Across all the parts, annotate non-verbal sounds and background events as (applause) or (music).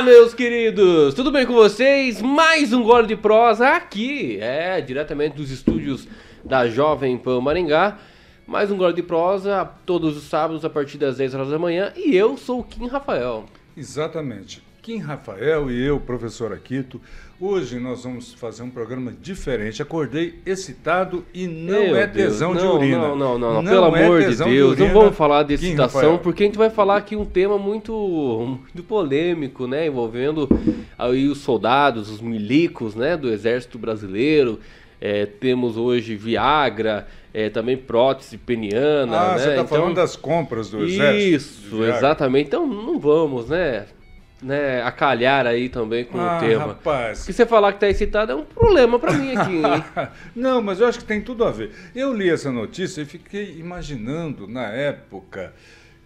Olá, meus queridos! Tudo bem com vocês? Mais um gole de prosa aqui, é, diretamente dos estúdios da Jovem Pan Maringá. Mais um gole de prosa todos os sábados a partir das 10 horas da manhã. E eu sou o Kim Rafael. Exatamente. Kim Rafael e eu, professor Aquito. Hoje nós vamos fazer um programa diferente. Acordei excitado e não Meu é Deus, tesão de não, urina. Não, não, não, não. Não Pelo é amor de tesão de Deus, não vamos falar de Kim excitação, Rafael. porque a gente vai falar aqui um tema muito, muito polêmico, né? Envolvendo aí os soldados, os milicos, né? Do exército brasileiro. É, temos hoje Viagra, é, também prótese peniana, Ah, né? você está Então- falando das compras do exército? Isso, de exatamente. Então não vamos, né? Né acalhar aí também com Ah, o tema. rapaz. Porque você falar que tá excitado é um problema pra mim aqui, hein? (laughs) Não, mas eu acho que tem tudo a ver. Eu li essa notícia e fiquei imaginando na época,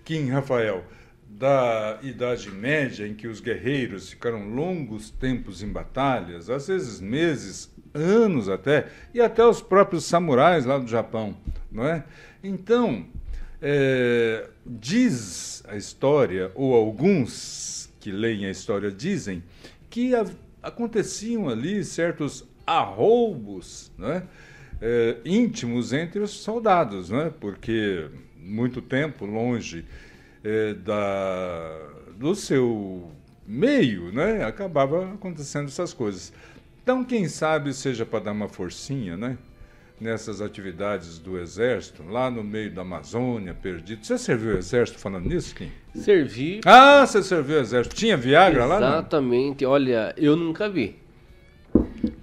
Kim Rafael, da Idade Média, em que os guerreiros ficaram longos tempos em batalhas, às vezes meses, anos até, e até os próprios samurais lá do Japão, não é? Então, é, diz a história, ou alguns que leem a história dizem, que a- aconteciam ali certos arroubos né, eh, íntimos entre os soldados, né, porque muito tempo longe eh, da, do seu meio, né, acabava acontecendo essas coisas. Então, quem sabe seja para dar uma forcinha, né? Nessas atividades do Exército, lá no meio da Amazônia, perdido. Você serviu o Exército falando nisso, Kim? Servi Ah, você serviu o Exército. Tinha Viagra lá? Não? Exatamente. Olha, eu nunca vi.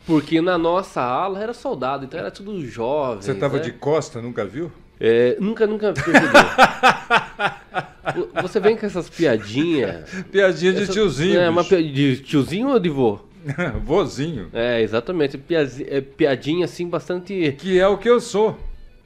Porque na nossa ala era soldado, então era tudo jovem. Você estava né? de costa, nunca viu? É, nunca, nunca (laughs) Você vem com essas piadinhas. Piadinha de Essa- tiozinho. É, uma bicho. pi- de tiozinho ou de vô? (laughs) Vozinho. É, exatamente. É, piadinha assim, bastante. Que é o que eu sou.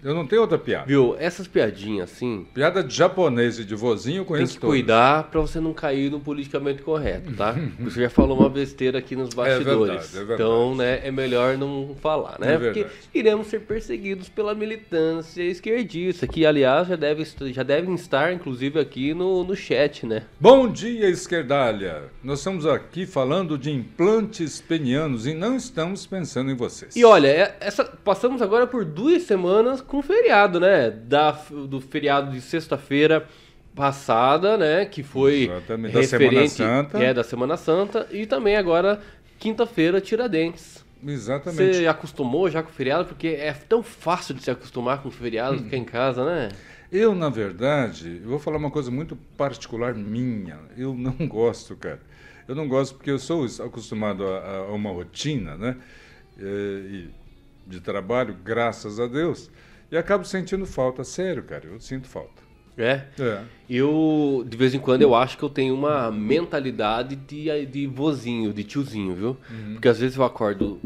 Eu não tenho outra piada. Viu? Essas piadinhas assim. Piada de japonês e de vozinho eu Tem conheço que todas. cuidar pra você não cair no politicamente correto, tá? (laughs) Você já falou uma besteira aqui nos bastidores. verdade, é verdade. Então, né, é melhor não falar, né? É Porque iremos ser perseguidos pela militância esquerdista, que aliás já, deve, já devem estar, inclusive, aqui no, no chat, né? Bom dia, esquerdalha. Nós estamos aqui falando de implantes penianos e não estamos pensando em vocês. E olha, é- essa, passamos agora por duas semanas com feriado, né? Da, do feriado de sexta-feira passada, né? Que foi Exatamente, da Semana Santa. É, da Semana Santa. E também agora, quinta-feira, Tiradentes. Exatamente. Você acostumou já com o feriado? Porque é tão fácil de se acostumar com o feriado, ficar em casa, né? Eu, na verdade, eu vou falar uma coisa muito particular minha. Eu não (laughs) gosto, cara. Eu não gosto porque eu sou acostumado a, a uma rotina, né? Eh, e de trabalho, graças a Deus. E acabo sentindo falta. Sério, cara, eu sinto falta. É. É. Eu, de vez em quando, eu acho que eu tenho uma mentalidade de, de vozinho, de tiozinho, viu? Uhum. Porque às vezes eu acordo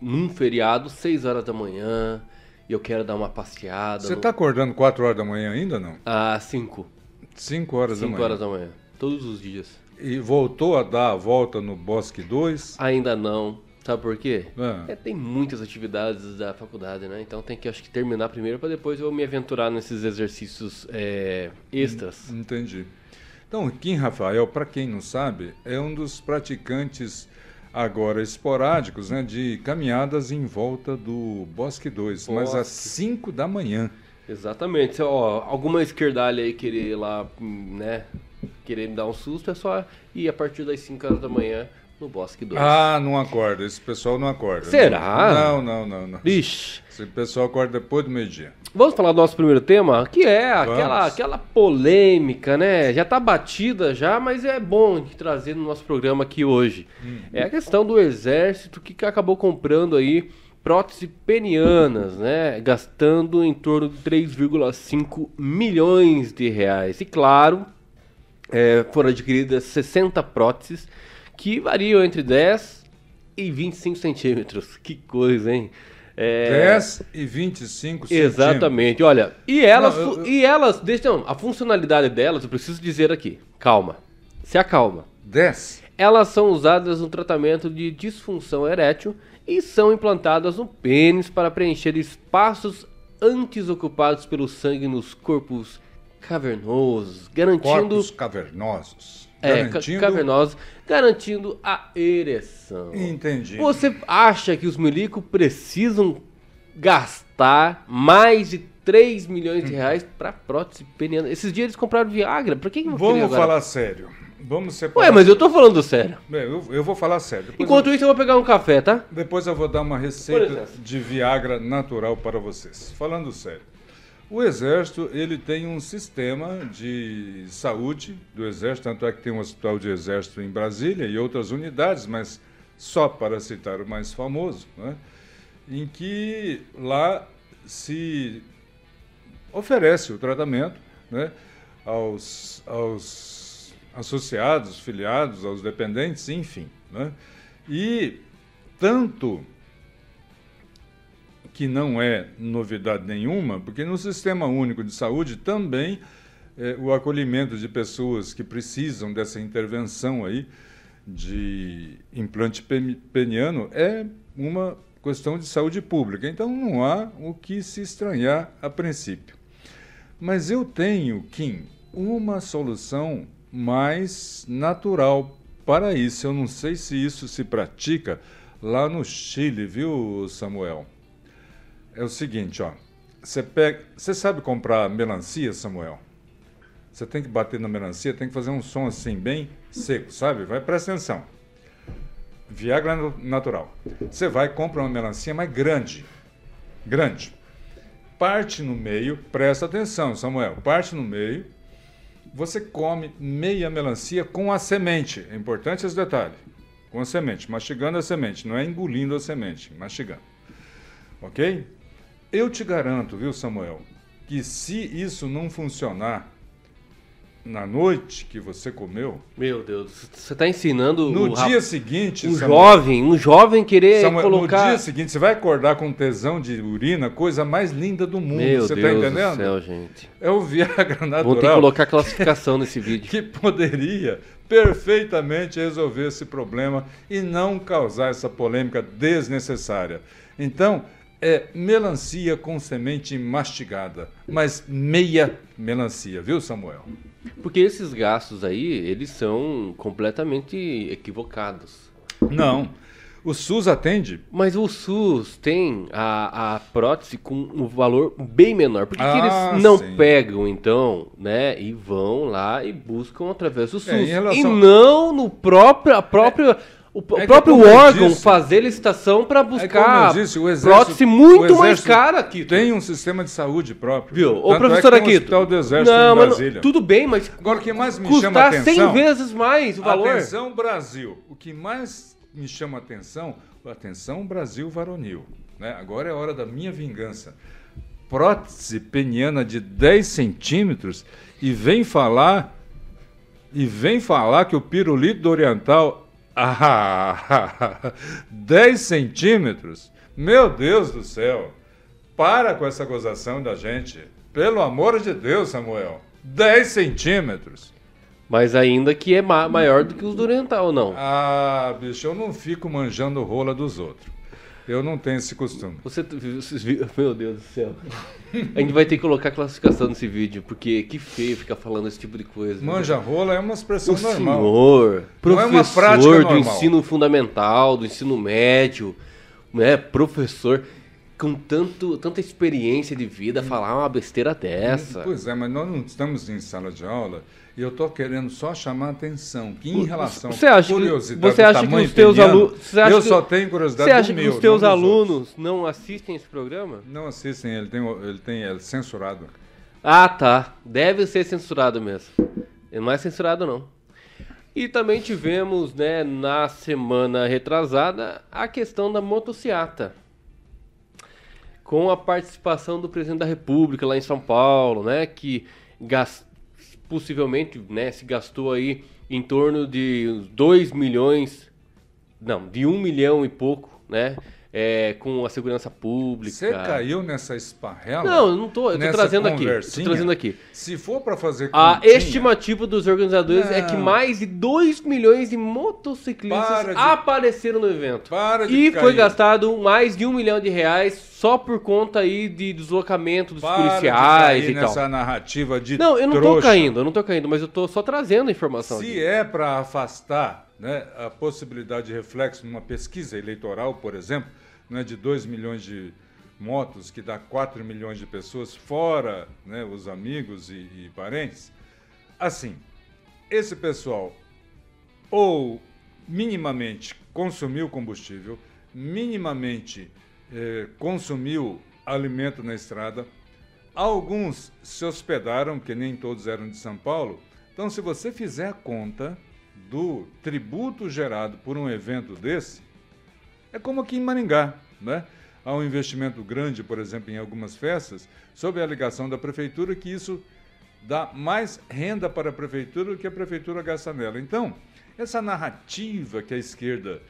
num feriado, 6 horas da manhã, e eu quero dar uma passeada. Você no- está acordando 4 horas da manhã ainda não? Às 5. 5 horas da 5 manhã. horas da manhã. Todos os dias. E voltou a dar a volta no Bosque 2? Ainda não. Sabe por quê? Ah. É, tem muitas atividades da faculdade, né? Então tem que, acho que, terminar primeiro para depois eu me aventurar nesses exercícios é, extras. Entendi. Então, Kim Rafael, para quem não sabe, é um dos praticantes agora esporádicos, né, de caminhadas em volta do Bosque 2, mas às Bosque. 5 da manhã. Exatamente. Ó, alguma esquerdalha aí querer ir lá, hum, né? Querer me dar um susto, é só ir a partir das 5 horas da manhã no Bosque 2. Ah, não acorda, esse pessoal não acorda. Será? Não, não, não, não. Ixi. Esse pessoal acorda depois do meio-dia. Vamos falar do nosso primeiro tema, que é aquela, Vamos. aquela polêmica, né? Já tá batida já, mas é bom de trazer no nosso programa aqui hoje. É a questão do exército que acabou comprando aí próteses penianas, né? Gastando em torno de 3,5 milhões de reais. E claro, é, foram adquiridas 60 próteses que variam entre 10 e 25 centímetros. Que coisa, hein? É, 10 e 25 centímetros. Exatamente. Olha, e elas, Não, eu- e elas, deixa não, a funcionalidade delas, eu preciso dizer aqui. Calma. Se acalma. 10? Elas são usadas no tratamento de disfunção erétil e são implantadas no pênis para preencher espaços antes ocupados pelo sangue nos corpos cavernosos, garantindo Corpos cavernosos. É, Garantindo- cavernosa, garantindo a ereção. Entendi. Você acha que os milico precisam gastar mais de 3 milhões de reais pra prótese peniana? Esses dias eles compraram Viagra, pra que que Vamos falar sério. Vamos separar. Ué, mas eu tô falando sério. Bem, eu, eu vou falar sério. Depois Enquanto eu, isso, eu vou pegar um café, tá? depois eu vou dar uma Por receita de Viagra natural para vocês. Falando sério. O Exército, ele tem um sistema de saúde do Exército, tanto é que tem um hospital de Exército em Brasília e outras unidades, mas só para citar o mais famoso, né? em que lá se oferece o tratamento né, aos, aos associados, filiados, aos dependentes, enfim. Né? E tanto que não é novidade nenhuma, porque no Sistema Único de Saúde também eh, o acolhimento de pessoas que precisam dessa intervenção aí de implante pen- peniano é uma questão de saúde pública. Então não há o que se estranhar a princípio. Mas eu tenho, Kim, uma solução mais natural para isso. Eu não sei se isso se pratica lá no Chile, viu, Samuel? É o seguinte, ó. Você pega, você sabe comprar melancia, Samuel? Você tem que bater na melancia, tem que fazer um som assim bem seco, sabe? Vai presta atenção. Viagra natural. Você vai compra uma melancia mais grande, grande. Parte no meio, presta atenção, Samuel. Parte no meio. Você come meia melancia com a semente. É importante esse detalhe. Com a semente, mastigando a semente, não é engolindo a semente, mastigando. Ok? Eu te garanto, viu, Samuel, que se isso não funcionar na noite que você comeu, Meu Deus, você tá ensinando no o dia seguinte, um Samuel, jovem, um jovem querer Samuel, colocar... no dia seguinte você vai acordar com tesão de urina, coisa mais linda do mundo. Meu você Deus tá do entendendo? céu, gente. É o Viagra natural. Vamos ter que colocar classificação nesse (laughs) vídeo. que poderia perfeitamente resolver esse problema e não causar essa polêmica desnecessária. Então, é melancia com semente mastigada, mas meia melancia, viu, Samuel? Porque esses gastos aí, eles são completamente equivocados. Não. O SUS atende? Mas o SUS tem a, a prótese com um valor bem menor. Por que, que Ah, eles não sim. pegam, então, né, e vão lá e buscam através do SUS? É, relação- E não no próprio, a própria, o, o é próprio órgão disse- fazer licitação para É buscar eu disse, exército, prótese muito mais cara aqui. Tem um sistema de saúde próprio. Viu? Ô, Tanto professor é que um do exército não, em mas Brasília. não- tudo bem, mas Agora, o que mais me chama a custar atenção... 100 vezes mais o valor. Atenção Brasil. O que mais me chama a atenção, atenção Brasil varonil. Né? Agora é hora da minha vingança. Prótese peniana de 10 centímetros e vem falar e vem falar que o pirulito do oriental (laughs) ah, 10 centímetros? Meu Deus do céu! Para com essa gozação da gente. Pelo amor de Deus, Samuel. 10 centímetros. Mas ainda que é ma- maior do que os do oriental, não. Ah, bicho, eu não fico manjando rola dos outros. Eu não tenho esse costume. Você? (laughs) Meu Deus do céu. A gente vai ter que colocar classificação nesse vídeo, porque que feio ficar falando esse tipo de coisa. Manja rola é uma expressão o normal. senhor, Não é uma professor prática do normal. ensino fundamental, do ensino médio, né, professor com tanto, tanta experiência de vida, falar uma besteira dessa. Pois é, mas nós não estamos em sala de aula e eu estou querendo só chamar a atenção que em relação Você acha à que- curiosidade você do acha que tamanho os teus peniano, alu- você acha eu que- só tenho curiosidade Você acha do que meu, os teus não alunos não assistem esse programa? Não assistem, ele tem, ele tem é censurado. Ah, tá. Deve ser censurado mesmo. Não é censurado, não. E também tivemos, né, na semana retrasada, a questão da motociata. Com a participação do presidente da República lá em São Paulo, né, que gas- possivelmente, né, se gastou aí em torno de 2 milhões, não, de 1 milhão e pouco, né, é, com a segurança pública. Você caiu nessa esparrela? Não, eu não tô. Eu tô trazendo aqui. Tô trazendo aqui. Se for para fazer A continha, estimativa dos organizadores é que Não. mais de 2 milhões de motociclistas de- apareceram no evento. Para de E foi cair. gastado mais de um milhão de reais só por conta aí de deslocamento dos para de policiais cair e tal. nessa narrativa de Não, eu não tô trouxa. caindo, eu não tô caindo, mas eu tô só trazendo a informação Se aqui. é para afastar né, a possibilidade de reflexo numa pesquisa eleitoral, por exemplo, né, de 2 milhões de motos, que dá 4 milhões de pessoas, fora né, os amigos e, e parentes, assim, esse pessoal ou minimamente consumiu combustível, minimamente eh, consumiu alimento na estrada, Alguns se hospedaram, que nem todos eram de São Paulo. Então, se você fizer a conta do tributo gerado por um evento desse, é como aqui em Maringá, né? Há um investimento grande, por exemplo, em algumas festas, sob a alegação da prefeitura que isso dá mais renda para a prefeitura do que a prefeitura gasta nela. Então, essa narrativa que a esquerda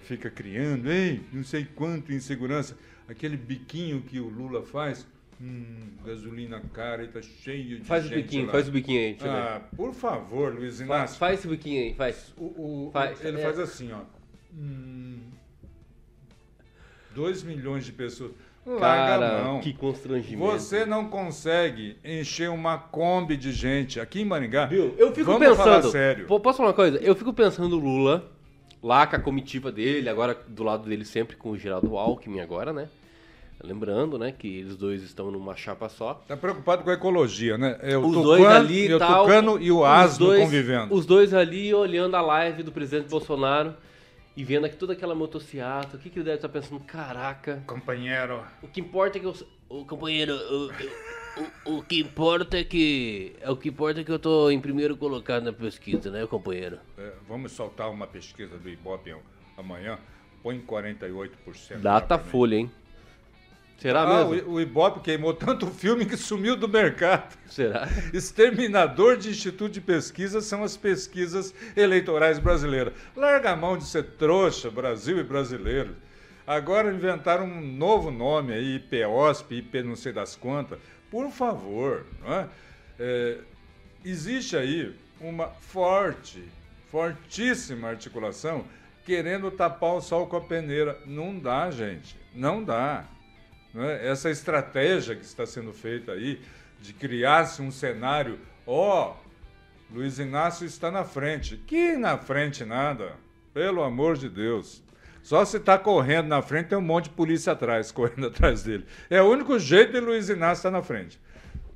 fica criando, ei, não sei quanto insegurança, aquele biquinho que o Lula faz, hum, gasolina cara e tá cheio de Faz o biquinho, lá. faz o biquinho aí, deixa eu ver. Ah, por favor, Luiz Faz, Inácio. faz esse biquinho aí, faz. O, o- Faz, ele é. faz assim, ó. 2 milhões de pessoas. Larga a Cara, mão. que constrangimento. Você não consegue encher uma Kombi de gente aqui em Maringá. Viu? Eu fico Vamos falar pensando. sério. Po- Posso falar uma coisa? Eu fico pensando o Lula, lá com a comitiva dele, agora do lado dele sempre com o Geraldo Alckmin agora, né? Lembrando, né, que eles dois estão numa chapa só. Tá preocupado com a ecologia, né? É o Os tucano, dois ali o tal. tucano e o os asno dois- convivendo. Os dois ali olhando a live do presidente Bolsonaro e vendo aqui toda aquela motociata. O que, que ele deve estar pensando? Caraca, Companheiro. o que importa é que eu. O companheiro, o, o, o que importa é que. É o que importa é que eu tô em primeiro colocado na pesquisa, né, companheiro? É, vamos soltar uma pesquisa do Ibope amanhã. Põe 48%. Data folha, hein? Será Ah, mesmo? o, o Ibope queimou tanto filme que sumiu do mercado. Será? Exterminador de instituto de pesquisa são as pesquisas eleitorais brasileiras. Larga a mão de ser trouxa, Brasil e brasileiro. Agora inventaram um novo nome aí, IPOSP, IP não sei das quantas. Por favor, não é? É, existe aí uma forte, fortíssima articulação querendo tapar o sol com a peneira. Não dá, gente. Não dá. Não é? Essa estratégia que está sendo feita aí de criar-se um cenário, ó, Luiz Inácio está na frente. Que na frente nada, pelo amor de Deus. Só se está correndo na frente, tem um monte de polícia atrás, (laughs) correndo atrás dele. É o único jeito de Luiz Inácio estar na frente.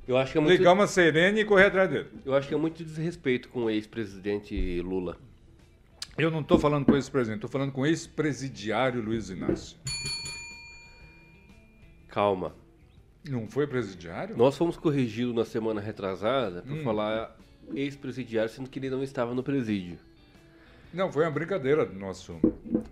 Eu acho que é muito, Ligar uma sirene e correr atrás dele. eu acho que é muito desrespeito com o ex-presidente Lula. Eu não estou falando com o ex-presidente, estou falando com o ex-presidiário Luiz Inácio. Calma. Não foi presidiário? Nós fomos corrigidos na semana retrasada por Hum. falar ex-presidiário, sendo que ele não estava no presídio. Não, foi uma brincadeira do nosso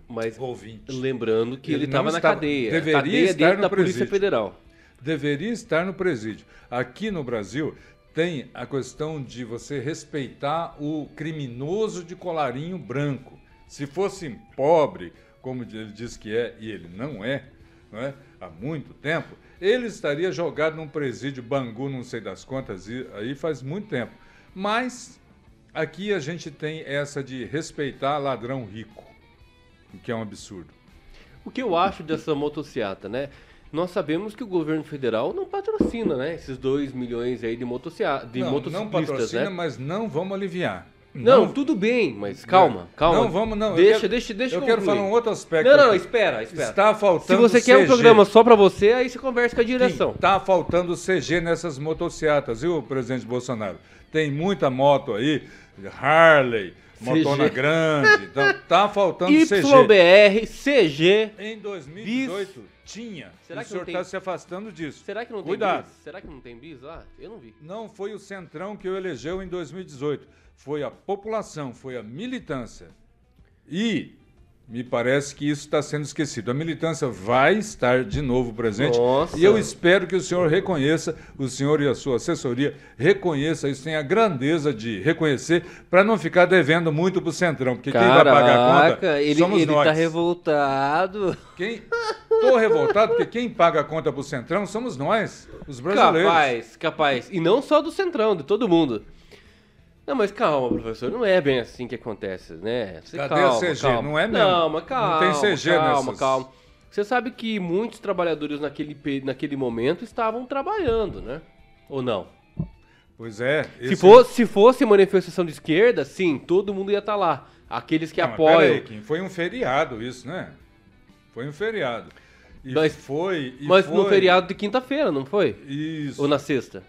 Mas ouvinte. lembrando que Ele ele estava na cadeia. deveria cadeia estar dentro no da Polícia presídio. Federal. deveria estar no presídio. Aqui no Brasil tem a questão de você respeitar o criminoso de colarinho branco. Se fosse pobre, como ele diz que é, e ele não é, não é? há muito tempo, ele estaria jogado num presídio Bangu, não sei das quantas, e- aí faz muito tempo. Mas aqui a gente tem essa de respeitar ladrão rico, o que é um absurdo. O que eu acho dessa motociata, né? Nós sabemos que o governo federal não patrocina, né? Esses 2 milhões aí de, motociata, de não, não motociclistas, patrocina, né? mas não vamos aliviar. Não, tudo bem, mas calma, calma. Não, vamos não. Deixa, quero- deixa, deixa Eu eu quero concluir. falar um outro aspecto. Não, não, não, espera, espera. Está Se faltando você quer um programa só pra você, aí você conversa com a direção. Está faltando CG nessas motocicletas, viu, presidente Bolsonaro? Tem muita moto aí, Harley, motona CG. grande. Então, tá faltando (laughs) CG. YBR, CG. Em 2018 tinha. Será o senhor não tem? está se afastando disso. Será que não tem Cuidado. bis? Será que não tem bis lá? Eu não vi. Não foi o Centrão que o elegeu em 2018. Foi a população, foi a militância. E Me parece que isso está sendo esquecido. A militância vai estar de novo presente. Nossa. E eu espero que o senhor reconheça, o senhor e a sua assessoria reconheça isso, tenha a grandeza de reconhecer, para não ficar devendo muito para o Centrão. Porque quem vai pagar a conta Caraca, ele, somos ele nós. tá revoltado. Quem... Tô revoltado porque quem paga a conta para o Centrão somos nós, os brasileiros. Capaz, capaz. E não só do Centrão, de todo mundo. Não, mas calma, professor, não é bem assim que acontece, né? Você Cadê calma, a CG? calma. Não é mesmo? Não, mas Não calma, tem CG calma, nessas- calma. Você sabe que muitos trabalhadores naquele, naquele momento estavam trabalhando, né? Ou não? Pois é. Se, esse- fosse, se fosse manifestação de esquerda, sim, todo mundo ia estar lá. Aqueles que Não, apoiam. peraí, Kim, foi um feriado isso, né? Foi um feriado. E Mas- foi. e mas no foi- feriado de quinta-feira, não foi? Isso. Ou na sexta?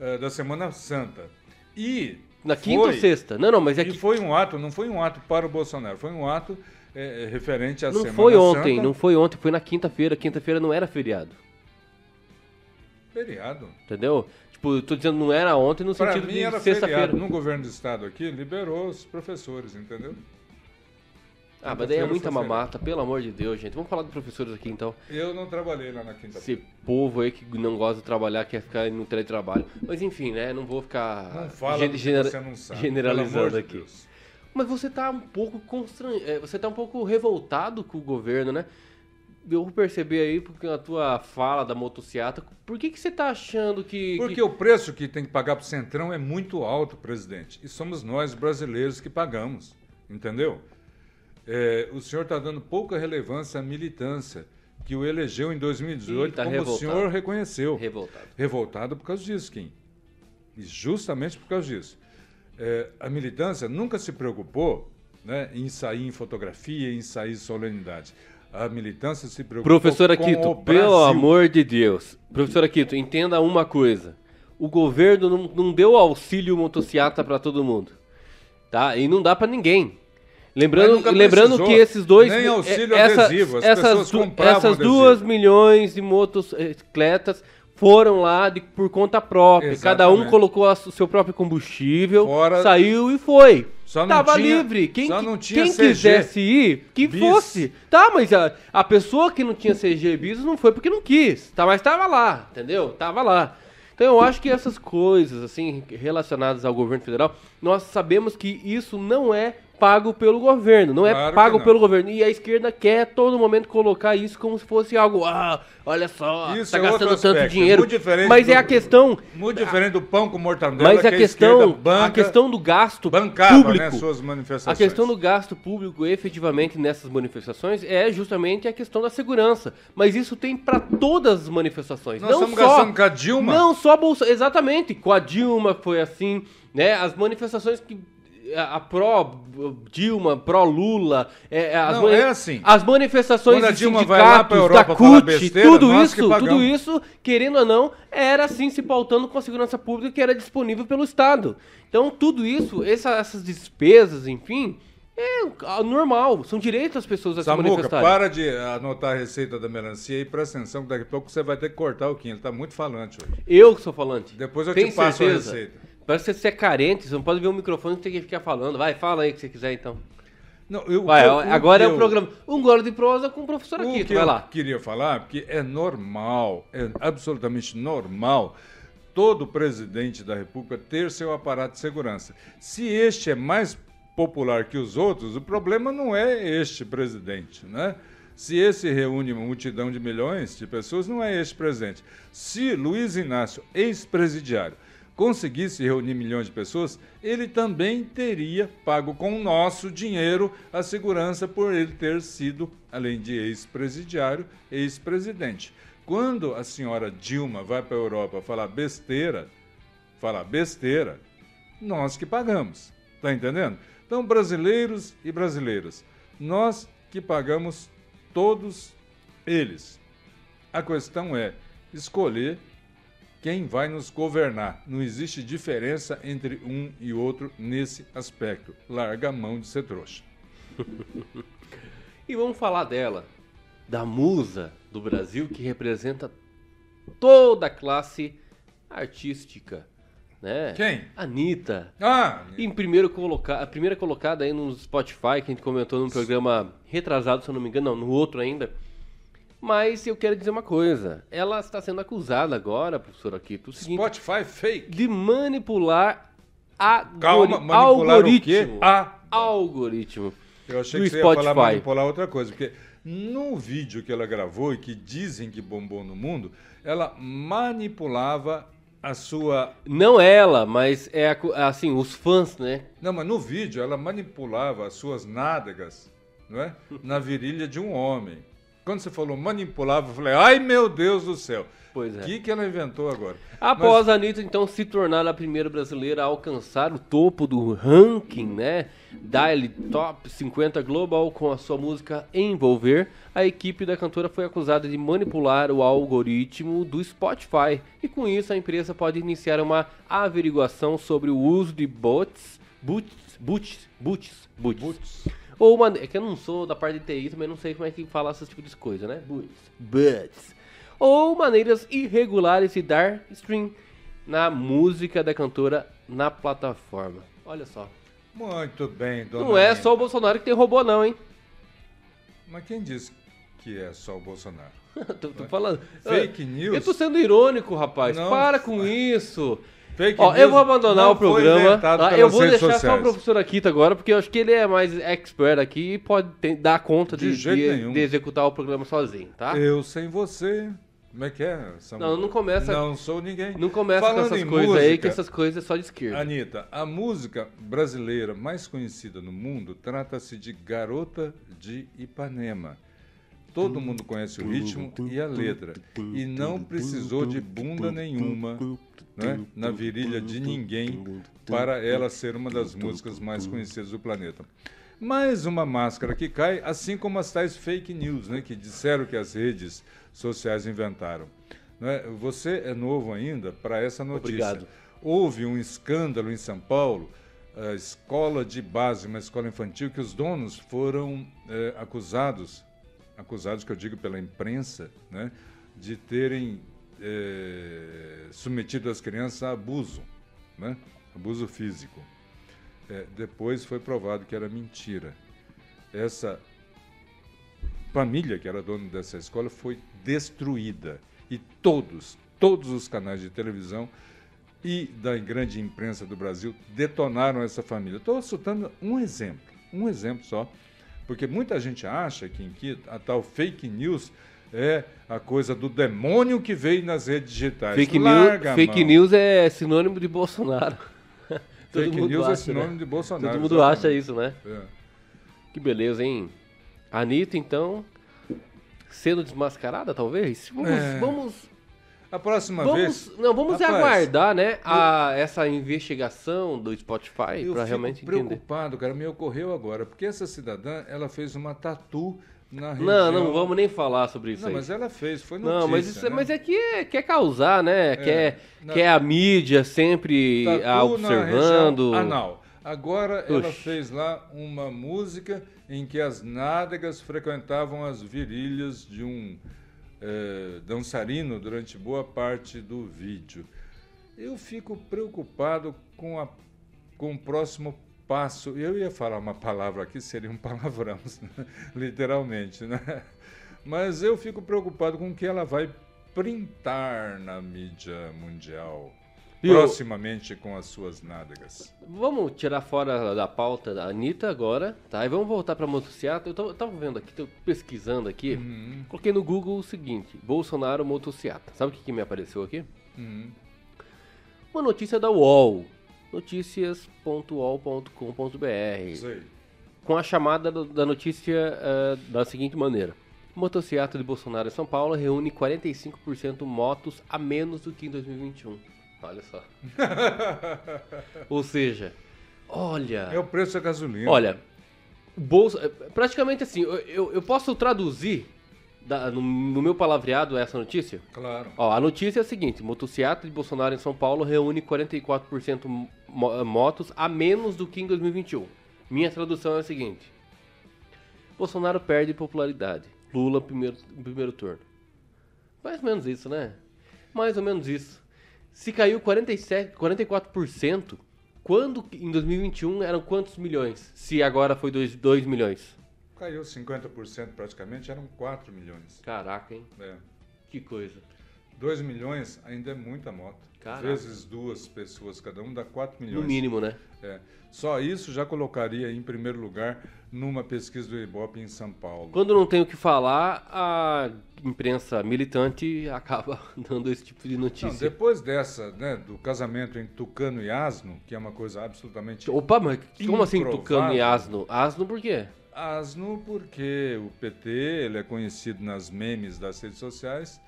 eh, da Semana Santa. E. Na quinta ou foi- sexta? Não, não, mas é E que foi um ato, não foi um ato para o Bolsonaro, foi um ato eh, referente à não Semana foi ontem, Santa. não foi ontem, foi na quinta-feira. Quinta-feira não era feriado. Feriado. Entendeu? Tipo, eu tô dizendo não era ontem no Para sentido mim de sexta-feira. No governo do estado aqui, liberou os professores, entendeu? Ah, mas daí é muita mamata, pelo amor de Deus, gente. Vamos falar dos professores aqui então. Eu não trabalhei lá na quinta-feira. Esse povo aí que não gosta de trabalhar, quer ficar no teletrabalho. Mas enfim, né? Não vou ficar Não fala gen- genera- você não sabe. generalizando de aqui. Deus. Mas você tá um pouco constran... é, você tá um pouco revoltado com o governo, né? Eu vou perceber aí, porque a tua fala da motociata, por que que você tá achando que... Porque que... o preço que tem que pagar para o Centrão é muito alto, presidente. E somos nós, brasileiros, que pagamos. Entendeu? É, o senhor está dando pouca relevância à militância que o elegeu em 2018, Ih, tá como revoltado. o senhor reconheceu. Revoltado. Revoltado por causa disso, Kim. E justamente por causa disso. É, a militância nunca se preocupou né, em sair em fotografia, em sair em solenidade. A militância se preocupou Professora com o Quito, Brasil. pelo amor de Deus. Professora Quito, entenda uma coisa. O governo não, não deu auxílio motociata para todo mundo. Tá? E não dá para ninguém. Lembrando, lembrando que esses dois. Nem auxílio eh, essa- adesivo, as essas du- essas duas milhões de motocicletas foram lá de- por conta própria. Cada um Exatamente. colocou o seu próprio combustível, Fora- saiu e foi. Só não Tava tinha- livre. Quem, quem CG. quisesse ir, que Bis. fosse. Tá, mas a, a pessoa que não tinha CG bis não foi porque não quis. Tá, mas tava lá, entendeu? Tava lá. Então eu acho que essas coisas, assim, relacionadas ao governo federal, nós sabemos que isso não é pago pelo governo, não é Claro que pago não. pelo governo. E a esquerda quer a todo momento colocar isso como se fosse algo, ah, olha só, Isso tá é gastando tanto aspecto, dinheiro. muito diferente Mas é do- a questão, Muito diferente do pão com mortandela, mas que a questão, esquerda banca, a questão do gasto bancava público. né, suas manifestações. A questão do gasto público efetivamente nessas manifestações é justamente a questão da segurança. Mas isso tem para todas as manifestações. Nós não estamos só, gastando com a Dilma. Não só Bolsa, exatamente. Com a Dilma foi assim, né? As manifestações que a, pró Dilma, pró Lula, é, é, as Não, é assim. as manifestações Quando a de Dilma sindicatos, Europa da CUT, besteira, tudo isso, tudo isso, querendo ou não, era assim se pautando com a segurança pública que era disponível pelo Estado. Então, tudo isso, essa- essas despesas, enfim, é normal, são direitos das pessoas a se Samuca, manifestarem. para de anotar a receita da melancia e presta atenção que daqui a pouco você vai ter que cortar o Kim. Ele está muito falante hoje. Eu que sou falante. Depois eu Tem te passo certeza? a receita. Parece que você é carente, você não pode ver o microfone e tem que ficar falando. Vai, fala aí o que você quiser então. Não, eu, Vai, que eu- agora que é o eu- programa. Um gole de prosa com o professor O aqui, que vai eu lá. queria falar, porque é normal, é absolutamente normal todo presidente da República ter seu aparato de segurança. Se este é mais popular que os outros, o problema não é este presidente, né? Se esse reúne uma multidão de milhões de pessoas, não é este presidente. Se Luiz Inácio, ex-presidiário, conseguisse reunir milhões de pessoas, ele também teria pago com o nosso dinheiro a segurança por ele ter sido, além de ex-presidiário, ex-presidente. Quando a senhora Dilma vai para a Europa falar besteira, falar besteira, nós que pagamos. Tá entendendo? Então, brasileiros e brasileiras, nós que pagamos todos eles. A questão é escolher quem vai nos governar. Não existe diferença entre um e outro nesse aspecto. Larga a mão de ser trouxa. (laughs) E vamos falar dela, da musa do Brasil que representa toda a classe artística, né? Quem? Anitta. Ah, Em primeiro coloca... A primeira colocada aí no Spotify, que a gente comentou num programa retrasado, se eu não me engano, não, no outro ainda. Mas eu quero dizer uma coisa. Ela está sendo acusada agora, professor Akito, seguinte, Spotify fake. de manipular a Calma, manipular o quê? Ah. algoritmo. Eu achei do que você ia falar Spotify. manipular outra coisa, porque no vídeo que ela gravou e que dizem que bombou no mundo, ela manipulava a sua. Não ela, mas é a assim, os fãs, né? Não, mas no vídeo ela manipulava as suas nádegas, não é? (laughs) Na virilha de um homem. Quando você falou manipulava, eu falei, ai meu Deus do céu. Pois O é. que, que ela inventou agora? Após a Anitta, então, se tornar a primeira brasileira a alcançar o topo do ranking, né? Daily Top 50 Global com a sua música Envolver, a equipe da cantora foi acusada de manipular o algoritmo do Spotify. E com isso, a empresa pode iniciar uma averiguação sobre o uso de bots, bots, bots, bots, bots. Putz. Ou uma, é que eu não sou da parte de TI, também não sei como é que fala esse tipo de coisa, né? Buts. Buts. Ou maneiras irregulares de dar stream na música da cantora na plataforma. Olha só. Muito bem, dona não é só o Bolsonaro que tem robô não, hein? Mas quem disse que é só o Bolsonaro? (laughs) tô, tô falando. Fake Ah, news? Eu tô sendo irônico, rapaz. Não. Para com isso. Ó, eu vou abandonar o programa. tá? Eu vou deixar só o sociais. professor Akita agora, porque eu acho que ele é mais expert aqui e pode ter- dar conta de, De de- de executar o programa sozinho, tá? Eu sem você. Como é que é? Samuel? Não, não começa- Não sou ninguém. Não começa Falando com essas coisas aí, que essas coisas é só de esquerda. Anitta, a música brasileira mais conhecida no mundo trata-se de Garota de Ipanema. Todo mundo conhece o ritmo e a letra. E não precisou de bunda nenhuma né, na virilha de ninguém para ela ser uma das músicas mais conhecidas do planeta. Mais uma máscara que cai, assim como as tais fake news, né, que disseram que as redes sociais inventaram. Né, Você é novo ainda para essa notícia. Obrigado. Houve um escândalo em São Paulo, a escola de base, uma escola infantil, que os donos foram eh, acusados, acusados que eu digo pela imprensa, né, de terem eh, submetido as crianças a abuso, né, abuso físico. Eh, depois foi provado que era mentira. Essa família que era dona dessa escola foi destruída e todos, todos os canais de televisão e da grande imprensa do Brasil detonaram essa família. Estou citando um exemplo, um exemplo só, porque muita gente acha que, em a tal fake news é a coisa do demônio que veio nas redes digitais. Fake, Larga news, fake news é sinônimo de Bolsonaro. (laughs) Todo Fake mundo news acha, é sinônimo né? de Bolsonaro. Todo mundo exatamente. acha isso, né? É. Que beleza, hein? Anitta, então, sendo desmascarada, talvez? Vamos, É. vamos, A próxima vamos, vez. não, vamos Rapaz, aguardar, né, a, essa investigação do Spotify Eu para realmente entender. preocupado, cara, me ocorreu agora, porque essa cidadã, ela fez uma tatu região... Não, não vamos nem falar sobre isso Não, aí. mas ela fez, foi notícia, Não, mas, isso, é- né? mas é que é- quer causar, né? quer, não. quer a mídia sempre na observando. anal. Agora ela Oxi. fez lá uma música em que as nádegas frequentavam as virilhas de um eh, dançarino durante boa parte do vídeo. Eu fico preocupado com, a, com o próximo passo. Eu ia falar uma palavra aqui, seria um palavrão, (laughs) literalmente, né? Mas eu fico preocupado com o que ela vai printar na mídia mundial. E proximamente com as suas nádegas. Vamos tirar fora da pauta da Anitta agora, tá? E vamos voltar pra motocicleta. Eu, tô- eu tava vendo aqui, tô pesquisando aqui. Uhum, Coloquei no Google o seguinte: Bolsonaro motocicleta. Sabe o que, que me apareceu aqui? uhum. Uma notícia da UOL. Noticias.uol.com.br. Sei. com a chamada do- da notícia eh, da seguinte maneira. Motocicleta de Bolsonaro em São Paulo reúne 45% motos a menos do que em 2021. Olha só. (laughs) Ou seja, olha... É o preço da gasolina. Olha, bolso, é, praticamente assim, eu, eu, eu posso traduzir da- no, no meu palavreado essa notícia? Claro. Ó, a notícia é a seguinte: motocicleta de Bolsonaro em São Paulo reúne 44% mo- motos a menos do que em 2021. Minha tradução é a seguinte: Bolsonaro perde popularidade. Lula primeiro, primeiro turno. Mais ou menos isso, né? Mais ou menos isso. Se caiu 47, 44%, quando em 2021 eram quantos milhões? Se agora foi 2, 2 milhões. Caiu 50% praticamente, eram 4 milhões. Caraca, hein? É. Que coisa. 2 milhões ainda é muita moto. Caraca. Vezes duas pessoas, cada um dá 4 milhões. No mínimo, né? É. Só isso já colocaria em primeiro lugar numa pesquisa do Ibope em São Paulo. Quando não tem o que falar, a imprensa militante (laughs) acaba dando esse tipo de Não, notícia. depois dessa, né, do casamento entre Tucano e Asno, que é uma coisa absolutamente Opa, mas como assim. Tucano e Asno? Asno por quê? Asno porque o PT ele é conhecido nas memes das redes sociais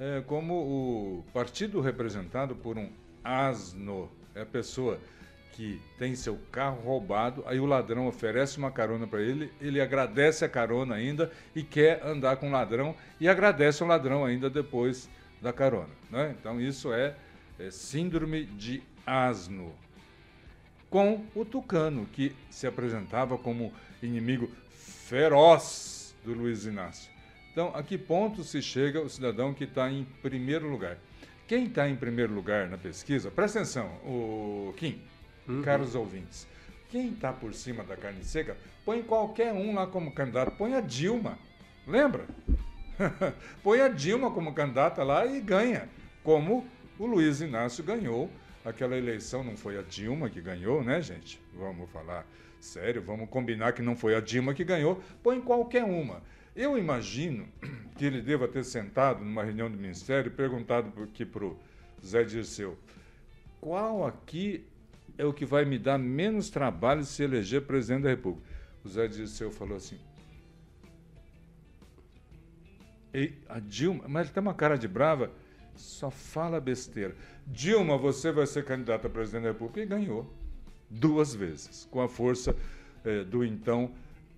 é, como o partido representado por um asno. É a pessoa que tem seu carro roubado, aí o ladrão oferece uma carona para ele, ele agradece a carona ainda e quer andar com o ladrão e agradece o ladrão ainda depois da carona. Né? Então isso é, é síndrome de asno com o Tucano, que se apresentava como inimigo feroz do Luiz Inácio. Então, a que ponto se chega o cidadão que está em primeiro lugar? Quem está em primeiro lugar na pesquisa, presta atenção, o Kim, caros ouvintes, quem está por cima da carne seca, põe qualquer um lá como candidato, põe a Dilma, lembra? (laughs) põe a Dilma como candidata lá e ganha, como o Luiz Inácio ganhou aquela eleição, não foi a Dilma que ganhou, né, gente? Vamos falar sério, vamos combinar que não foi a Dilma que ganhou, põe qualquer uma. Eu imagino (clears throat) que ele deva ter sentado numa reunião do Ministério e perguntado aqui para o Zé Dirceu, qual aqui é o que vai me dar menos trabalho se eleger presidente da República? O Zé Dirceu falou assim, a Dilma, mas ele tem uma cara de brava, só fala besteira. Dilma, você vai ser candidata a presidente da República e ganhou duas vezes, com a força eh, do então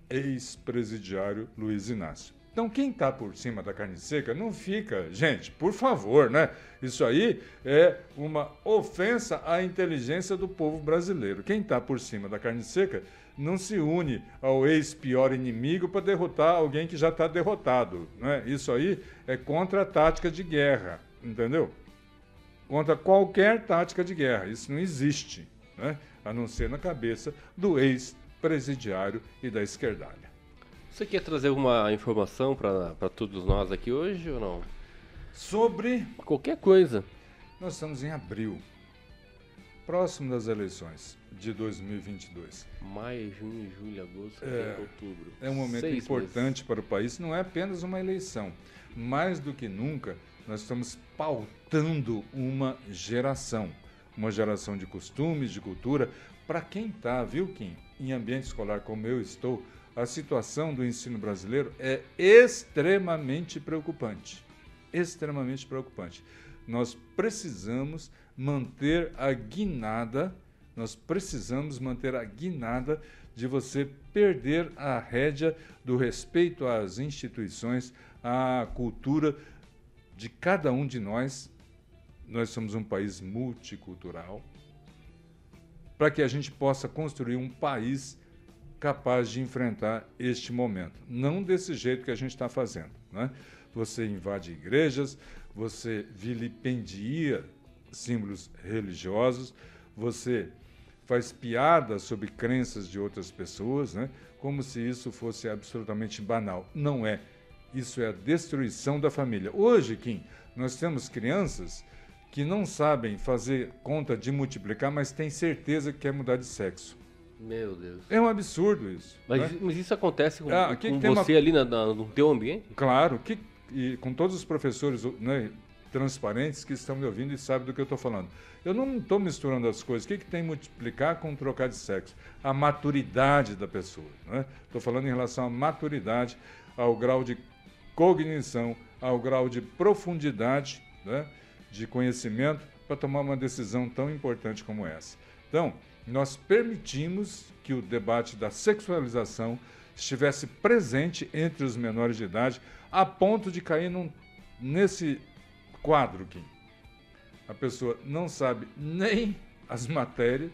ex-presidiário Luiz Inácio. Então, quem está por cima da carne seca não fica, gente, por favor, né? Isso aí é uma ofensa à inteligência do povo brasileiro. Quem está por cima da carne seca não se une ao ex-pior inimigo para derrotar alguém que já está derrotado. Né? Isso aí é contra a tática de guerra, entendeu? Contra qualquer tática de guerra. Isso não existe, né? A não ser na cabeça do ex-presidiário e da esquerdalha. Você quer trazer alguma informação para todos nós aqui hoje ou não? Sobre. Qualquer coisa. Nós estamos em abril, próximo das eleições de 2022. Maio, junho, julho, agosto, É, outubro. É um momento Seis importante para o país, não é apenas uma eleição. Mais do que nunca, nós estamos pautando uma geração. Uma geração de costumes, de cultura. Para quem está, viu, Kim, em ambiente escolar como eu estou, a situação do ensino brasileiro é extremamente preocupante. Extremamente preocupante. Nós precisamos manter a guinada, nós precisamos manter a guinada de você perder a rédea do respeito às instituições, à cultura de cada um de nós. Nós somos um país multicultural, para que a gente possa construir um país capaz de enfrentar este momento. Não desse jeito que a gente está fazendo. Né? Você invade igrejas, você vilipendia símbolos religiosos, você faz piada sobre crenças de outras pessoas, né? como se isso fosse absolutamente banal. Não é. Isso é a destruição da família. Hoje, Kim, nós temos crianças que não sabem fazer conta de multiplicar, mas têm certeza que quer mudar de sexo. Meu Deus. É um absurdo isso. Mas, né? mas isso acontece com, Ah, que com que tem uma- você ali na- na- no teu ambiente? Claro, que, e com todos os professores né, transparentes que estão me ouvindo e sabem do que eu estou falando. Eu não estou misturando as coisas. O que, que tem multiplicar com trocar de sexo? A maturidade da pessoa. Estou falando em relação à maturidade, ao grau de cognição, ao grau de profundidade né, de conhecimento para tomar uma decisão tão importante como essa. Então, nós permitimos que o debate da sexualização estivesse presente entre os menores de idade, a ponto de cair num, nesse quadro aqui. A pessoa não sabe nem as matérias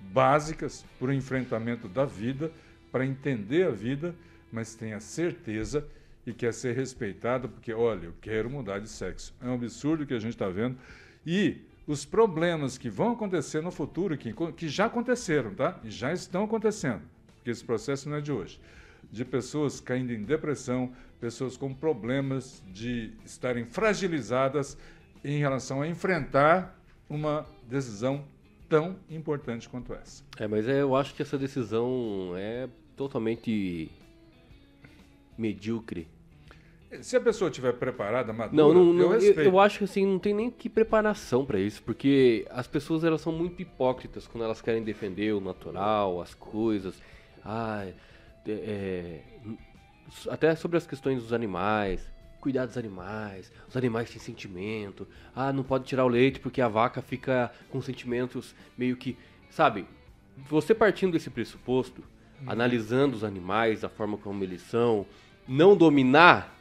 básicas para o enfrentamento da vida, para entender a vida, mas tem a certeza e quer ser respeitado porque, olha, eu quero mudar de sexo. É um absurdo que a gente está vendo. E os problemas que vão acontecer no futuro, que, que já aconteceram, tá? E já estão acontecendo, porque esse processo não é de hoje. De pessoas caindo em depressão, pessoas com problemas de estarem fragilizadas em relação a enfrentar uma decisão tão importante quanto essa. É, mas é, eu acho que essa decisão é totalmente medíocre. Se a pessoa estiver preparada, madura, não, não, eu, eu, eu, acho que assim, não tem nem que preparação para isso, porque as pessoas elas são muito hipócritas quando elas querem defender o natural, as coisas. Ah, é, até sobre as questões dos animais, cuidar dos animais, os animais têm sentimento. Ah, não pode tirar o leite porque a vaca fica com sentimentos meio que, sabe? Você partindo desse pressuposto, uhum. analisando os animais, a forma como eles são, não dominar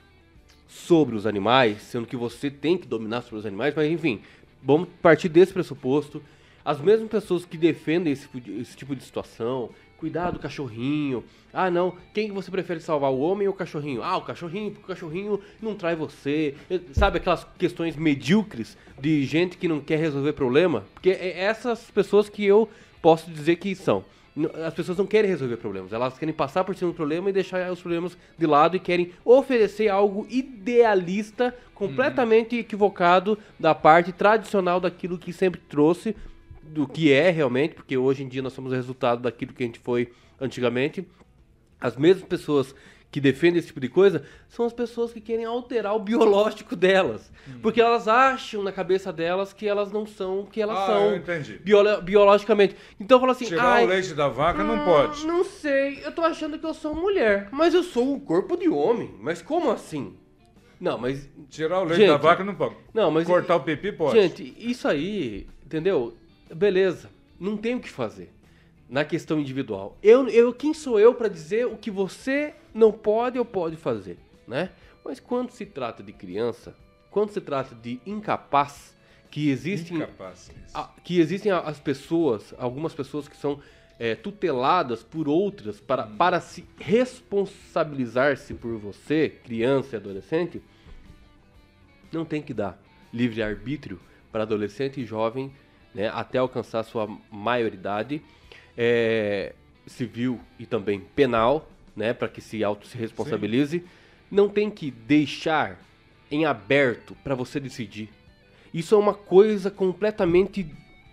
sobre os animais, sendo que você tem que dominar sobre os animais, mas enfim, vamos partir desse pressuposto. As mesmas pessoas que defendem esse, esse tipo de situação, cuidar do cachorrinho. Ah, não, quem você prefere salvar, o homem ou o cachorrinho? Ah, o cachorrinho, porque o cachorrinho não trai você. Sabe aquelas questões medíocres de gente que não quer resolver problema? Porque é essas pessoas que eu posso dizer que são. As pessoas não querem resolver problemas, elas querem passar por cima do problema e deixar os problemas de lado e querem oferecer algo idealista, completamente uhum. equivocado da parte tradicional daquilo que sempre trouxe, do que é realmente, porque hoje em dia nós somos o resultado daquilo que a gente foi antigamente. As mesmas pessoas que defendem esse tipo de coisa são as pessoas que querem alterar o biológico delas. Hum. Porque elas acham na cabeça delas que elas não são o que elas ah, são. Eu entendi. Biolo biologicamente. Então fala assim. Tirar o leite da vaca hum, não pode. Não sei. Eu tô achando que eu sou mulher. Mas eu sou um corpo de homem. Mas como assim? Não, mas. Tirar o leite gente, da vaca não pode. Não, mas. Cortar o pipi pode. Gente, isso aí, entendeu? Beleza. Não tem o que fazer na questão individual. Eu, eu quem sou eu para dizer o que você não pode ou pode fazer, né? Mas quando se trata de criança, quando se trata de incapaz, que existem a, que existem as pessoas, algumas pessoas que são é, tuteladas por outras para, hum. para se responsabilizar-se por você, criança e adolescente, não tem que dar livre arbítrio para adolescente e jovem né, até alcançar sua maioridade é, civil e também penal, né, para que se auto se responsabilize, Sim. não tem que deixar em aberto para você decidir. Isso é uma coisa completamente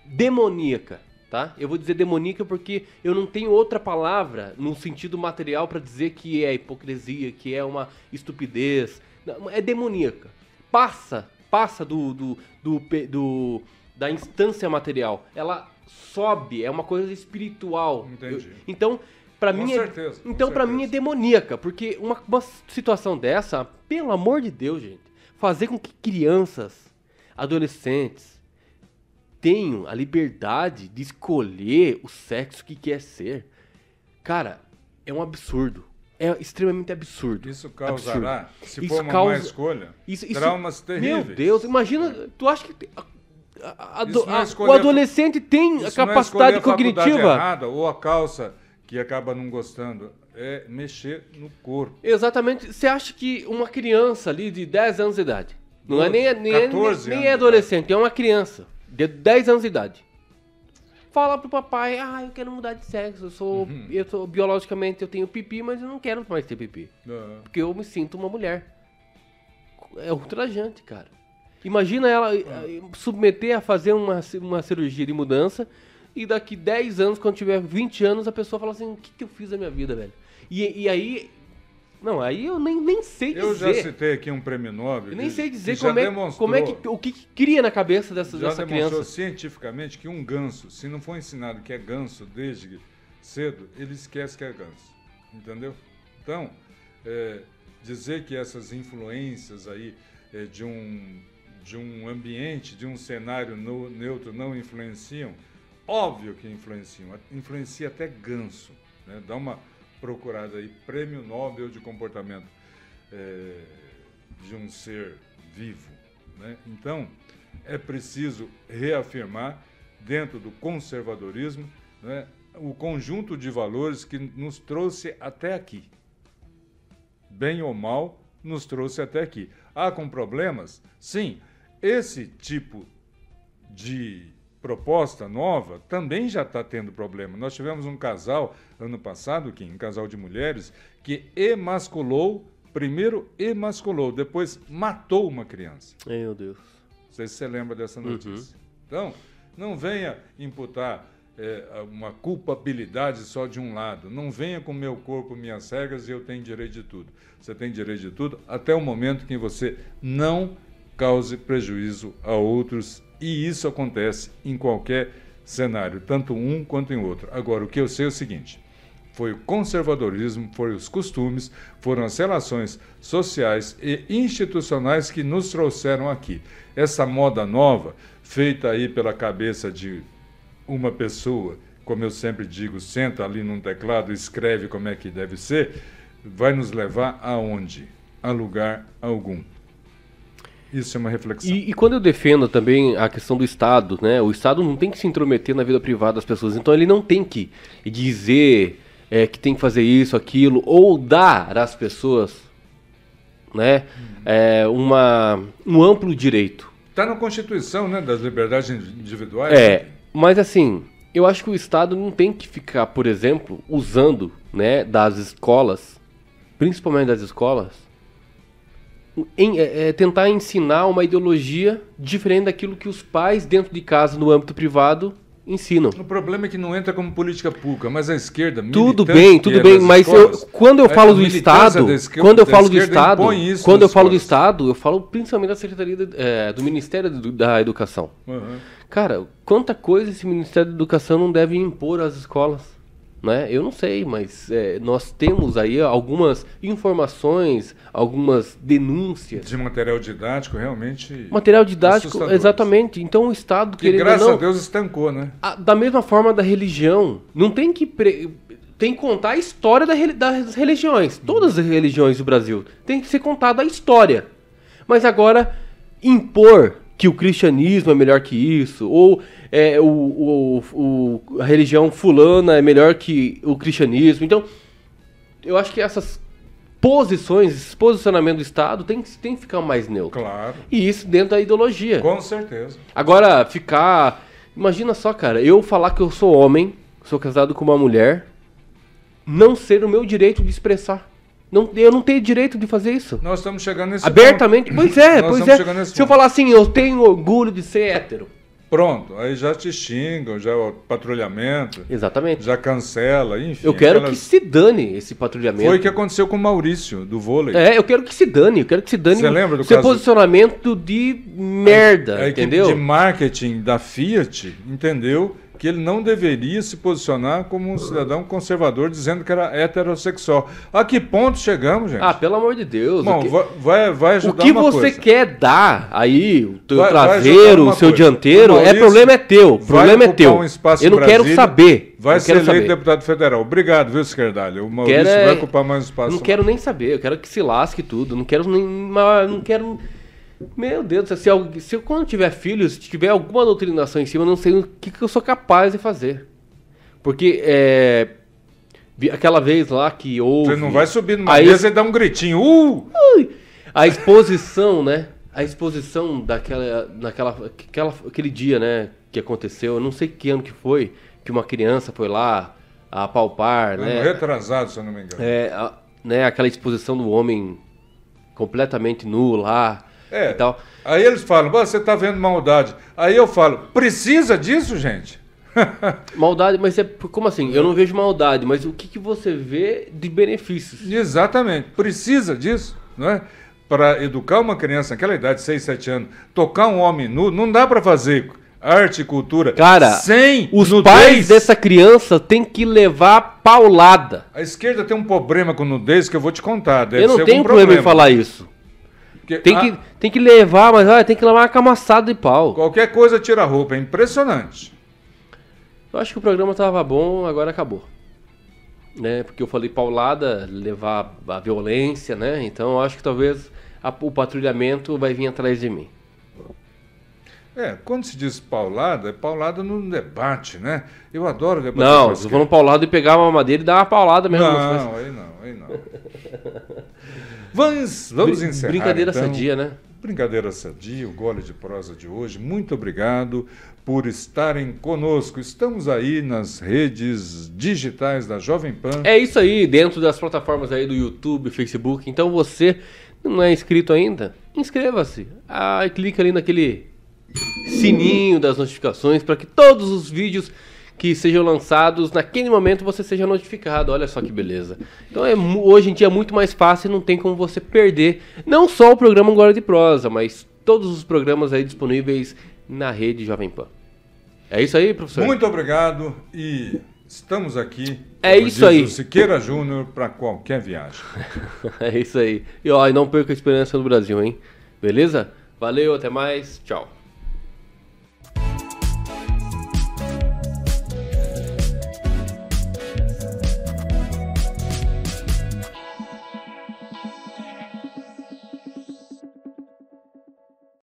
demoníaca, tá? Eu vou dizer demoníaca porque eu não tenho outra palavra no sentido material para dizer que é hipocrisia, que é uma estupidez. Não, é demoníaca. Passa, passa do, do, do, do da instância material. Ela sobe, é uma coisa espiritual. Entendi. Eu, então, para mim, é certeza, é, então para mim é demoníaca, porque uma, uma situação dessa, pelo amor de Deus, gente, fazer com que crianças, adolescentes tenham a liberdade de escolher o sexo que quer ser, cara, é um absurdo. É extremamente absurdo. Isso causará, absurdo. se isso for uma causa, má escolha, isso, isso, traumas terríveis. Meu Deus, imagina, tu acha que a, a, o adolescente tem a capacidade não é cognitiva. errada, ou a calça que acaba não gostando. É mexer no corpo. Exatamente. Você acha que uma criança ali de 10 anos de idade, não 12, é nem, nem, nem, nem é adolescente, é uma criança de 10 anos de idade. Fala pro papai, ah, eu quero mudar de sexo, eu sou, uhum. eu sou biologicamente eu tenho pipi, mas eu não quero mais ter pipi. Uhum. Porque eu me sinto uma mulher. É ultrajante, cara. Imagina ela eh, submeter a fazer uma, uma cirurgia de mudança e daqui 10 anos, quando tiver 20 anos, a pessoa fala assim: o que, que eu fiz da minha vida, velho? E, e aí. Não, aí eu nem, nem sei dizer. Eu já citei aqui um prêmio Nobel. Eu nem sei dizer como é, como é que. O que, que cria na cabeça dessa, já dessa criança. Já demonstrou cientificamente que um ganso, se não for ensinado que é ganso desde cedo, ele esquece que é ganso. Entendeu? Então, é, dizer que essas influências aí é, de um de um ambiente, de um cenário no, neutro não influenciam? Óbvio que influenciam, influencia até ganso. Né? Dá uma procurada aí, Prêmio Nobel de Comportamento é, de um ser vivo. Né? Então, é preciso reafirmar, dentro do conservadorismo, né, o conjunto de valores que nos trouxe até aqui. Bem ou mal, nos trouxe até aqui. Há com problemas? Sim, esse tipo de proposta nova também já está tendo problema. Nós tivemos um casal ano passado, Kim, um casal de mulheres, que emasculou, primeiro emasculou, depois matou uma criança. Meu Deus. Não sei se você lembra dessa notícia. Uhum. Então, não venha imputar é, uma culpabilidade só de um lado. Não venha com meu corpo, minhas regras e eu tenho direito de tudo. Você tem direito de tudo até o momento que você não cause prejuízo a outros e isso acontece em qualquer cenário, tanto um quanto em outro. Agora, o que eu sei é o seguinte: foi o conservadorismo, foram os costumes, foram as relações sociais e institucionais que nos trouxeram aqui. Essa moda nova, feita aí pela cabeça de uma pessoa, como eu sempre digo, senta ali num teclado, escreve como é que deve ser, vai nos levar aonde? A lugar algum. Isso é uma reflexão. E, e, quando eu defendo também a questão do Estado, né? O Estado não tem que se intrometer na vida privada das pessoas. Então ele não tem que dizer é, que tem que fazer isso, aquilo, ou dar às pessoas, né? É, uma, um amplo direito. Está na Constituição, né? Das liberdades individuais. É, mas assim, eu acho que o Estado não tem que ficar, por exemplo, usando, né, das escolas, principalmente das escolas, em, é, é, tentar ensinar uma ideologia diferente daquilo que os pais dentro de casa, no âmbito privado, ensinam. O problema é que não entra como política pública, mas a esquerda tudo bem, tudo bem, mas escolas, eu, quando eu falo do Estado, esquerda, quando eu falo do Estado, quando eu falo do Estado, eu falo principalmente da secretaria de, é, do Ministério da Educação. Uhum. Cara, quanta coisa esse Ministério da Educação não deve impor às escolas? Né? Eu não sei, mas é, nós temos aí algumas informações, algumas denúncias. De material didático, realmente. Material didático, exatamente. Então o Estado. Que graças não, a Deus estancou, né? A, da mesma forma da religião. Não tem que. Pre... Tem que contar a história da, das religiões. Todas as religiões do Brasil. Tem que ser contada a história. Mas agora, impor que o cristianismo é melhor que isso, ou é, o, o, o, a religião fulana é melhor que o cristianismo. Então, eu acho que essas posições, esse posicionamento do Estado tem, tem que ficar mais neutro. Claro. E isso dentro da ideologia. Com certeza. Agora, ficar. Imagina só, cara, eu falar que eu sou homem, sou casado com uma mulher, não ser o meu direito de expressar. Não, eu não tenho direito de fazer isso. Nós estamos chegando nesse Abertamente? Ponto. Pois é, Nós pois é. Se ponto. eu falar assim, eu tenho orgulho de ser hétero. Pronto, aí já te xingam, já o patrulhamento. Exatamente. Já cancela, enfim. Eu quero aquelas... que se dane esse patrulhamento. Foi o que aconteceu com o Maurício, do vôlei. É, eu quero que se dane, eu quero que se dane Você lembra do seu caso... posicionamento de merda, entendeu? de marketing da Fiat entendeu que ele não deveria se posicionar como um cidadão conservador dizendo que era heterossexual. A que ponto chegamos, gente? Ah, pelo amor de Deus. Bom, que... vai, vai ajudar O que você coisa. quer dar aí, o teu vai, traseiro, vai o seu coisa. dianteiro, o é problema é teu. O problema é teu. Um Eu não quero saber. Vai ser eleito saber. deputado federal. Obrigado, viu, Esquerdalho? O Maurício quero, vai ocupar mais espaço. Não quero nem saber. Eu quero que se lasque tudo. Não quero nem... Não quero... Meu Deus, se, eu, se eu quando tiver filhos, se tiver alguma doutrinação em cima, eu não sei o que, que eu sou capaz de fazer. Porque é, aquela vez lá que houve. Você não vai subir numa mesa e dar um gritinho. Uh! A exposição, né? A exposição daquela, daquela, aquela, aquele dia, né? Que aconteceu, eu não sei que ano que foi, que uma criança foi lá a palpar, né? Retrasado, se eu não me engano. É, a, né, aquela exposição do homem completamente nu lá. É. E tal. Aí eles falam, você está vendo maldade. Aí eu falo, precisa disso, gente? (laughs) maldade, mas é como assim? Eu não vejo maldade, mas o que, que você vê de benefícios? Exatamente, precisa disso, não é? Para educar uma criança naquela idade, 6, 7 anos, tocar um homem nu, não dá para fazer arte e cultura Cara, sem os nudez. pais dessa criança têm que levar paulada. A esquerda tem um problema com nudez que eu vou te contar. eu não tenho problema, problema em falar isso. Porque tem, a... que, tem que levar, mas olha, tem que levar uma camaçada de pau. Qualquer coisa tira a roupa, é impressionante. Eu acho que o programa tava bom, agora acabou. Né? Porque eu falei paulada, levar a violência, né? Então eu acho que talvez a, o patrulhamento vai vir atrás de mim. É, quando se diz paulada, é paulada no debate, né? Eu adoro debater. Não, vou no paulado e pegar uma madeira e dar uma paulada mesmo. Não, aí não, aí não. Vamos, vamos Br encerrar. Brincadeira então. sadia, né? Brincadeira Sadia, o Gole de Prosa de hoje. Muito obrigado por estarem conosco. Estamos aí nas redes digitais da Jovem Pan. É isso aí, dentro das plataformas aí do YouTube, Facebook. Então você não é inscrito ainda? Inscreva-se. Ah, clica ali naquele sininho das notificações para que todos os vídeos que sejam lançados naquele momento você seja notificado. Olha só que beleza. Então é hoje em dia é muito mais fácil, não tem como você perder não só o programa Agora de Prosa, mas todos os programas aí disponíveis na rede Jovem Pan. É isso aí, professor. Muito obrigado e estamos aqui. É isso aí. Siqueira Júnior para qualquer viagem. (laughs) é isso aí. E ó, e não perca a esperança no Brasil, hein? Beleza? Valeu, até mais. Tchau.